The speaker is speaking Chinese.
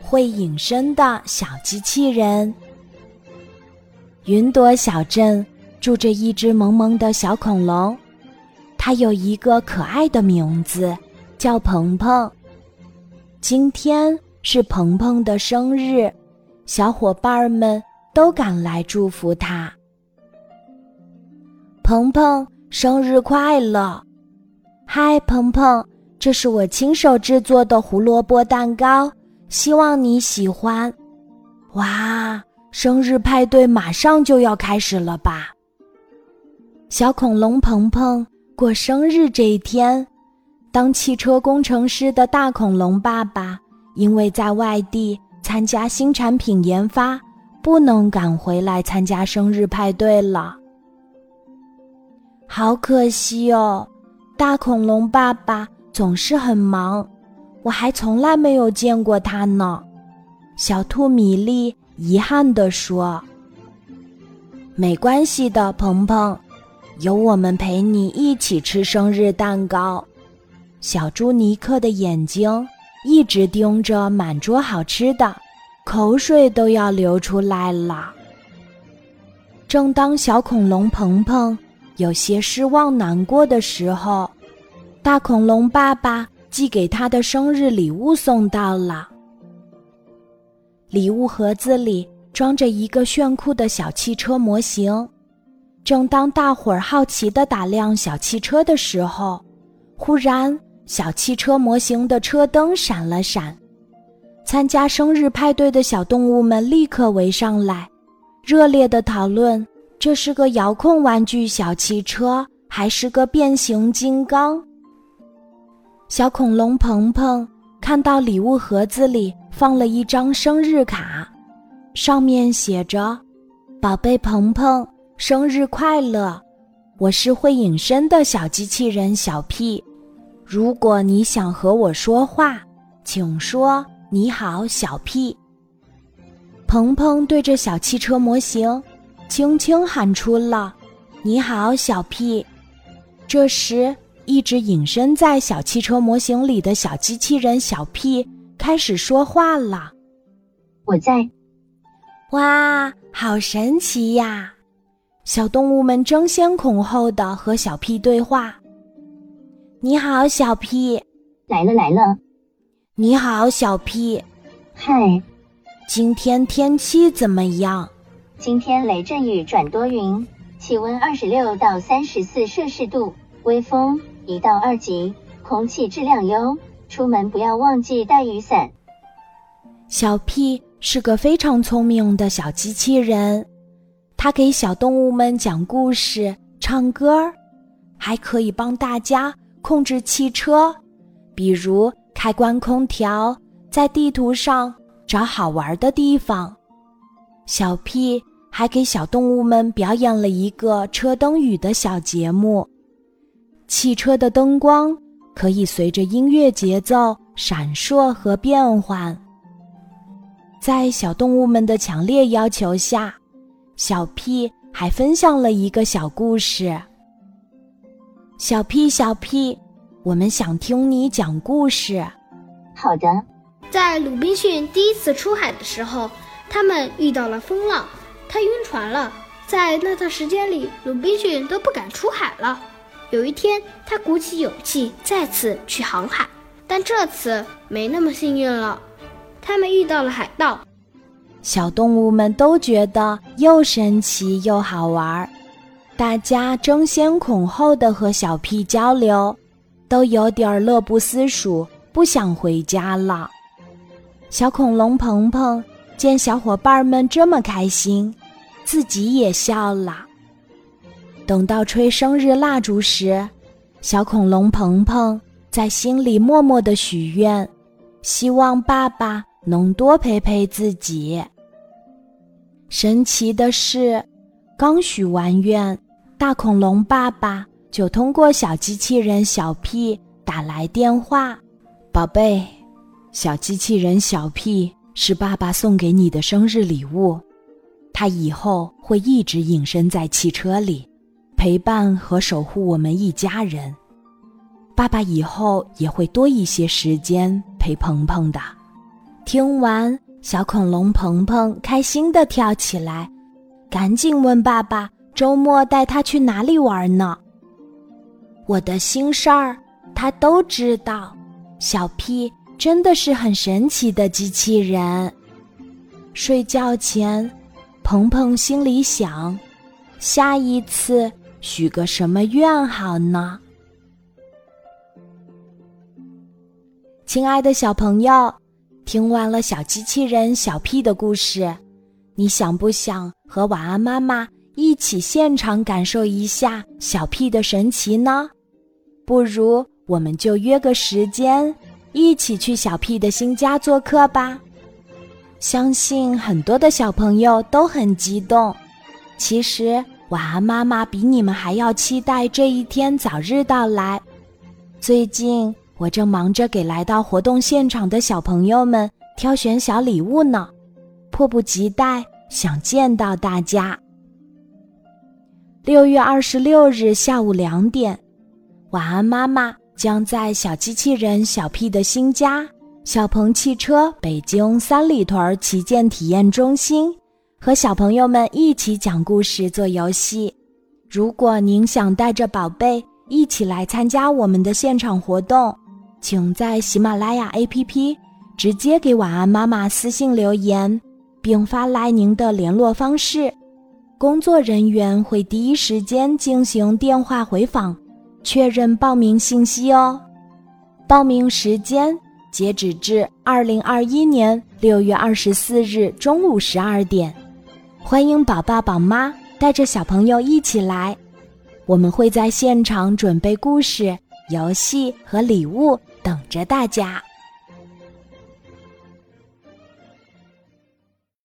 会隐身的小机器人。云朵小镇住着一只萌萌的小恐龙，它有一个可爱的名字，叫鹏鹏。今天是鹏鹏的生日，小伙伴们都赶来祝福他。鹏鹏，生日快乐！嗨，鹏鹏，这是我亲手制作的胡萝卜蛋糕，希望你喜欢。哇，生日派对马上就要开始了吧？小恐龙鹏鹏过生日这一天，当汽车工程师的大恐龙爸爸因为在外地参加新产品研发，不能赶回来参加生日派对了。好可惜哦，大恐龙爸爸总是很忙，我还从来没有见过他呢。小兔米粒遗憾地说：“没关系的，鹏鹏，有我们陪你一起吃生日蛋糕。”小猪尼克的眼睛一直盯着满桌好吃的，口水都要流出来了。正当小恐龙鹏鹏。有些失望、难过的时候，大恐龙爸爸寄给他的生日礼物送到了。礼物盒子里装着一个炫酷的小汽车模型。正当大伙儿好奇地打量小汽车的时候，忽然，小汽车模型的车灯闪了闪。参加生日派对的小动物们立刻围上来，热烈地讨论。这是个遥控玩具小汽车，还是个变形金刚？小恐龙鹏鹏看到礼物盒子里放了一张生日卡，上面写着：“宝贝鹏鹏，生日快乐！我是会隐身的小机器人小屁。如果你想和我说话，请说你好，小屁。”鹏鹏对着小汽车模型。轻轻喊出了“你好，小屁”。这时，一直隐身在小汽车模型里的小机器人小 P 开始说话了：“我在。”哇，好神奇呀！小动物们争先恐后的和小 P 对话：“你好，小 P。”“来了来了。”“你好，小 P。”“嗨。”“今天天气怎么样？”今天雷阵雨转多云，气温二十六到三十四摄氏度，微风一到二级，空气质量优，出门不要忘记带雨伞。小屁是个非常聪明的小机器人，它给小动物们讲故事、唱歌，还可以帮大家控制汽车，比如开关空调，在地图上找好玩的地方。小屁。还给小动物们表演了一个车灯雨的小节目。汽车的灯光可以随着音乐节奏闪烁和变换。在小动物们的强烈要求下，小屁还分享了一个小故事。小屁，小屁，我们想听你讲故事。好的。在鲁滨逊第一次出海的时候，他们遇到了风浪。他晕船了，在那段时间里，鲁滨逊都不敢出海了。有一天，他鼓起勇气再次去航海，但这次没那么幸运了。他们遇到了海盗，小动物们都觉得又神奇又好玩，大家争先恐后的和小屁交流，都有点乐不思蜀，不想回家了。小恐龙鹏鹏见小伙伴们这么开心。自己也笑了。等到吹生日蜡烛时，小恐龙鹏鹏在心里默默的许愿，希望爸爸能多陪陪自己。神奇的是，刚许完愿，大恐龙爸爸就通过小机器人小屁打来电话：“宝贝，小机器人小屁是爸爸送给你的生日礼物。”他以后会一直隐身在汽车里，陪伴和守护我们一家人。爸爸以后也会多一些时间陪鹏鹏的。听完，小恐龙鹏鹏开心地跳起来，赶紧问爸爸：“周末带他去哪里玩呢？”我的心事儿，他都知道。小屁真的是很神奇的机器人。睡觉前，鹏鹏心里想：下一次许个什么愿好呢？亲爱的小朋友，听完了小机器人小屁的故事，你想不想和晚安妈妈一起现场感受一下小屁的神奇呢？不如我们就约个时间，一起去小屁的新家做客吧。相信很多的小朋友都很激动。其实晚安妈妈比你们还要期待这一天早日到来。最近。我正忙着给来到活动现场的小朋友们挑选小礼物呢，迫不及待想见到大家。六月二十六日下午两点，晚安妈妈将在小机器人小屁的新家小鹏汽车北京三里屯旗舰体验中心和小朋友们一起讲故事、做游戏。如果您想带着宝贝一起来参加我们的现场活动，请在喜马拉雅 APP 直接给晚安妈妈私信留言，并发来您的联络方式，工作人员会第一时间进行电话回访，确认报名信息哦。报名时间截止至二零二一年六月二十四日中午十二点，欢迎宝爸宝妈带着小朋友一起来，我们会在现场准备故事。游戏和礼物等着大家。